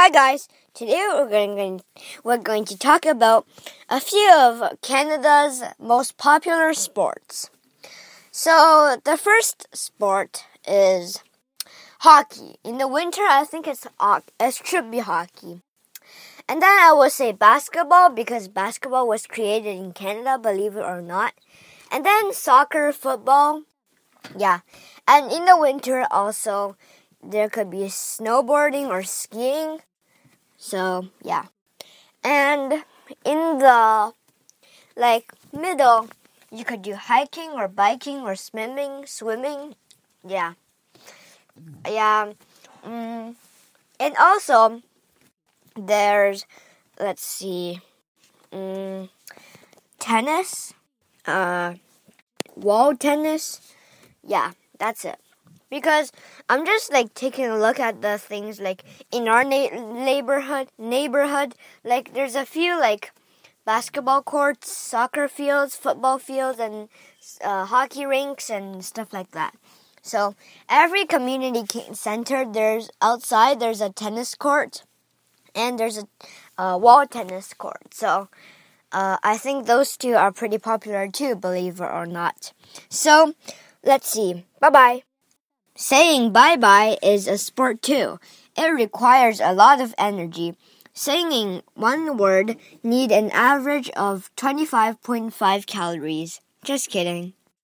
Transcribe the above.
Hi guys. Today we're going we're going to talk about a few of Canada's most popular sports. So the first sport is hockey. In the winter, I think it's it should be hockey. And then I will say basketball because basketball was created in Canada, believe it or not. And then soccer, football. Yeah. And in the winter also there could be snowboarding or skiing. So, yeah. And in the like middle, you could do hiking or biking or swimming, swimming. Yeah. Yeah. Mm. And also there's let's see mm, tennis, uh wall tennis. Yeah, that's it because I'm just like taking a look at the things like in our na- neighborhood neighborhood like there's a few like basketball courts, soccer fields, football fields and uh, hockey rinks and stuff like that. So every community center there's outside there's a tennis court and there's a wall tennis court. So uh, I think those two are pretty popular too, believe it or not. So let's see. Bye bye. Saying bye bye is a sport too. It requires a lot of energy. Saying one word need an average of 25.5 calories. Just kidding.